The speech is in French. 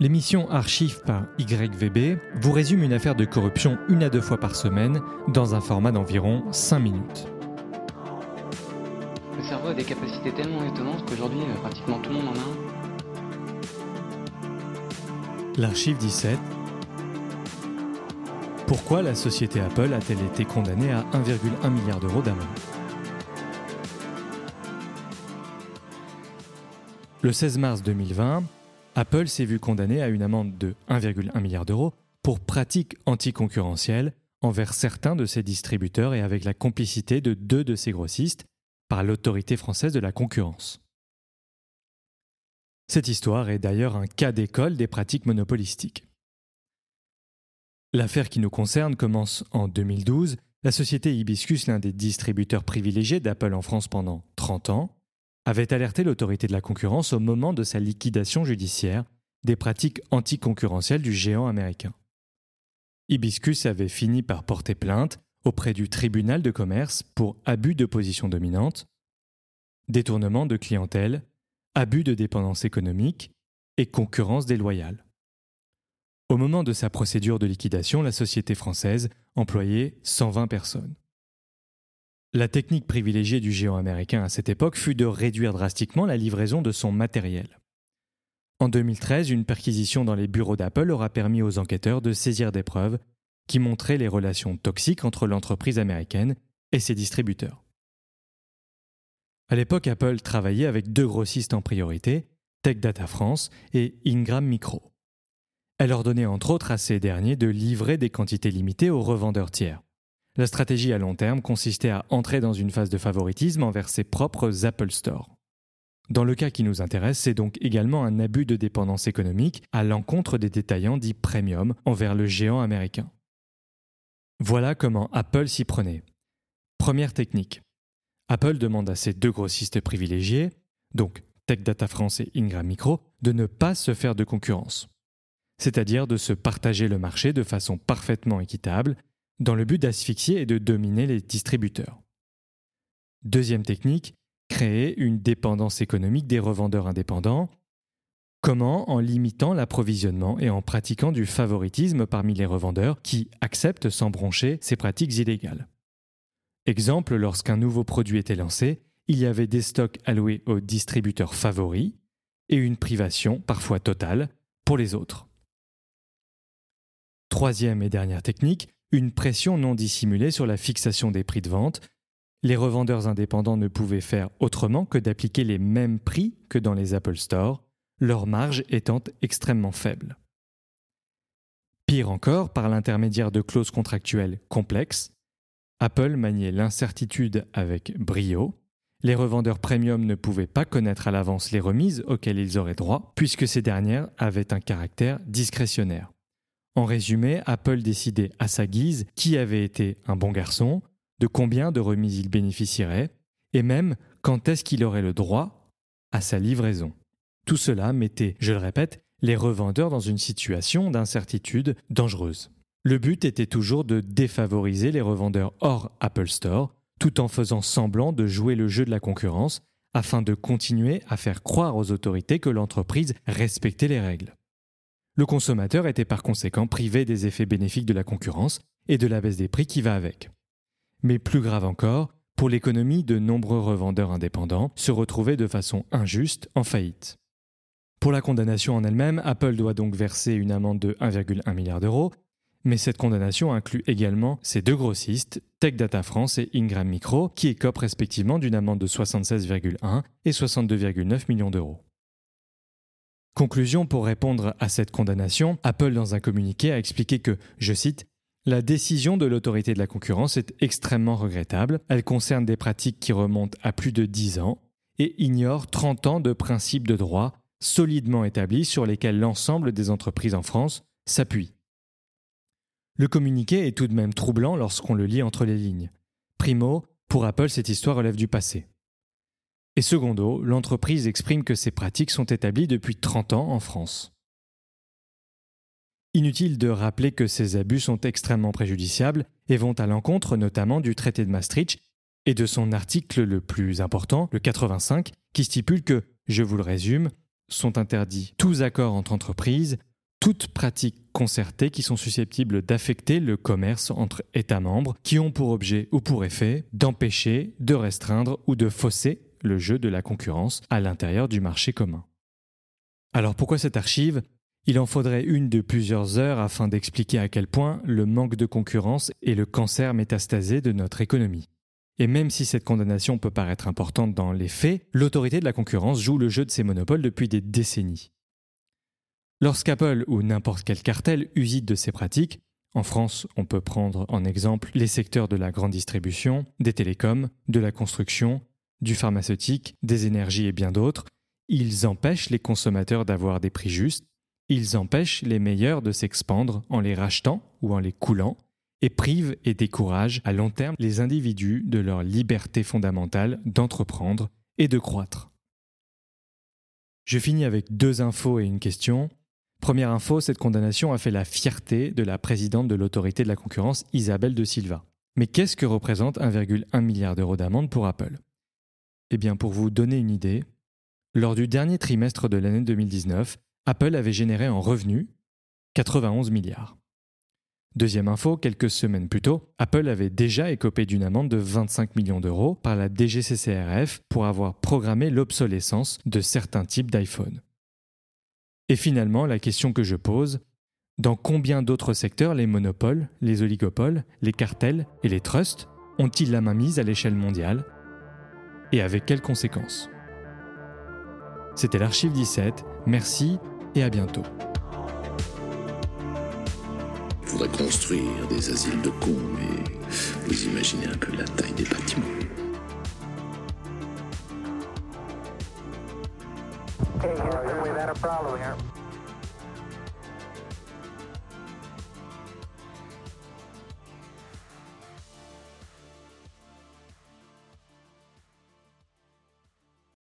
L'émission Archive par YVB vous résume une affaire de corruption une à deux fois par semaine dans un format d'environ 5 minutes. Le cerveau a des capacités tellement étonnantes qu'aujourd'hui, euh, pratiquement tout le monde en a un. L'archive 17. Pourquoi la société Apple a-t-elle été condamnée à 1,1 milliard d'euros d'amende? Le 16 mars 2020, Apple s'est vu condamné à une amende de 1,1 milliard d'euros pour pratiques anticoncurrentielles envers certains de ses distributeurs et avec la complicité de deux de ses grossistes par l'autorité française de la concurrence. Cette histoire est d'ailleurs un cas d'école des pratiques monopolistiques. L'affaire qui nous concerne commence en 2012. La société Hibiscus, l'un des distributeurs privilégiés d'Apple en France pendant 30 ans, avait alerté l'autorité de la concurrence au moment de sa liquidation judiciaire des pratiques anticoncurrentielles du géant américain. Hibiscus avait fini par porter plainte auprès du tribunal de commerce pour abus de position dominante, détournement de clientèle, abus de dépendance économique et concurrence déloyale. Au moment de sa procédure de liquidation, la société française employait 120 personnes. La technique privilégiée du géant américain à cette époque fut de réduire drastiquement la livraison de son matériel. En 2013, une perquisition dans les bureaux d'Apple aura permis aux enquêteurs de saisir des preuves qui montraient les relations toxiques entre l'entreprise américaine et ses distributeurs. À l'époque, Apple travaillait avec deux grossistes en priorité, Tech Data France et Ingram Micro. Elle ordonnait entre autres à ces derniers de livrer des quantités limitées aux revendeurs tiers. La stratégie à long terme consistait à entrer dans une phase de favoritisme envers ses propres Apple Store. Dans le cas qui nous intéresse, c'est donc également un abus de dépendance économique à l'encontre des détaillants dits premium envers le géant américain. Voilà comment Apple s'y prenait. Première technique. Apple demande à ses deux grossistes privilégiés, donc Tech Data France et Ingram Micro, de ne pas se faire de concurrence. C'est-à-dire de se partager le marché de façon parfaitement équitable dans le but d'asphyxier et de dominer les distributeurs. Deuxième technique, créer une dépendance économique des revendeurs indépendants. Comment? En limitant l'approvisionnement et en pratiquant du favoritisme parmi les revendeurs qui acceptent sans broncher ces pratiques illégales. Exemple, lorsqu'un nouveau produit était lancé, il y avait des stocks alloués aux distributeurs favoris et une privation, parfois totale, pour les autres. Troisième et dernière technique, une pression non dissimulée sur la fixation des prix de vente. Les revendeurs indépendants ne pouvaient faire autrement que d'appliquer les mêmes prix que dans les Apple Store, leur marge étant extrêmement faible. Pire encore, par l'intermédiaire de clauses contractuelles complexes, Apple maniait l'incertitude avec brio. Les revendeurs premium ne pouvaient pas connaître à l'avance les remises auxquelles ils auraient droit, puisque ces dernières avaient un caractère discrétionnaire. En résumé, Apple décidait à sa guise qui avait été un bon garçon, de combien de remises il bénéficierait, et même quand est-ce qu'il aurait le droit à sa livraison. Tout cela mettait, je le répète, les revendeurs dans une situation d'incertitude dangereuse. Le but était toujours de défavoriser les revendeurs hors Apple Store, tout en faisant semblant de jouer le jeu de la concurrence, afin de continuer à faire croire aux autorités que l'entreprise respectait les règles. Le consommateur était par conséquent privé des effets bénéfiques de la concurrence et de la baisse des prix qui va avec. Mais plus grave encore, pour l'économie, de nombreux revendeurs indépendants se retrouvaient de façon injuste en faillite. Pour la condamnation en elle-même, Apple doit donc verser une amende de 1,1 milliard d'euros, mais cette condamnation inclut également ses deux grossistes, Tech Data France et Ingram Micro, qui écopent respectivement d'une amende de 76,1 et 62,9 millions d'euros. Conclusion pour répondre à cette condamnation, Apple dans un communiqué a expliqué que, je cite, la décision de l'autorité de la concurrence est extrêmement regrettable. Elle concerne des pratiques qui remontent à plus de 10 ans et ignore 30 ans de principes de droit solidement établis sur lesquels l'ensemble des entreprises en France s'appuient. Le communiqué est tout de même troublant lorsqu'on le lit entre les lignes. Primo, pour Apple, cette histoire relève du passé. Et secondo, l'entreprise exprime que ces pratiques sont établies depuis 30 ans en France. Inutile de rappeler que ces abus sont extrêmement préjudiciables et vont à l'encontre notamment du traité de Maastricht et de son article le plus important, le 85, qui stipule que, je vous le résume, sont interdits tous accords entre entreprises toutes pratiques concertées qui sont susceptibles d'affecter le commerce entre États membres, qui ont pour objet ou pour effet d'empêcher, de restreindre ou de fausser le jeu de la concurrence à l'intérieur du marché commun. Alors pourquoi cette archive? Il en faudrait une de plusieurs heures afin d'expliquer à quel point le manque de concurrence est le cancer métastasé de notre économie. Et même si cette condamnation peut paraître importante dans les faits, l'autorité de la concurrence joue le jeu de ces monopoles depuis des décennies. Lorsqu'Apple ou n'importe quel cartel usite de ces pratiques, en France, on peut prendre en exemple les secteurs de la grande distribution, des télécoms, de la construction, du pharmaceutique, des énergies et bien d'autres, ils empêchent les consommateurs d'avoir des prix justes, ils empêchent les meilleurs de s'expandre en les rachetant ou en les coulant, et privent et découragent à long terme les individus de leur liberté fondamentale d'entreprendre et de croître. Je finis avec deux infos et une question. Première info, cette condamnation a fait la fierté de la présidente de l'autorité de la concurrence, Isabelle de Silva. Mais qu'est-ce que représente 1,1 milliard d'euros d'amende pour Apple? Eh bien, pour vous donner une idée, lors du dernier trimestre de l'année 2019, Apple avait généré en revenus 91 milliards. Deuxième info, quelques semaines plus tôt, Apple avait déjà écopé d'une amende de 25 millions d'euros par la DGCCRF pour avoir programmé l'obsolescence de certains types d'iPhone. Et finalement, la question que je pose, dans combien d'autres secteurs les monopoles, les oligopoles, les cartels et les trusts ont-ils la main mise à l'échelle mondiale? Et avec quelles conséquences C'était l'archive 17, merci et à bientôt. Il faudrait construire des asiles de cons, mais vous imaginez un peu la taille des bâtiments. Okay, Houston, we've had a problem here.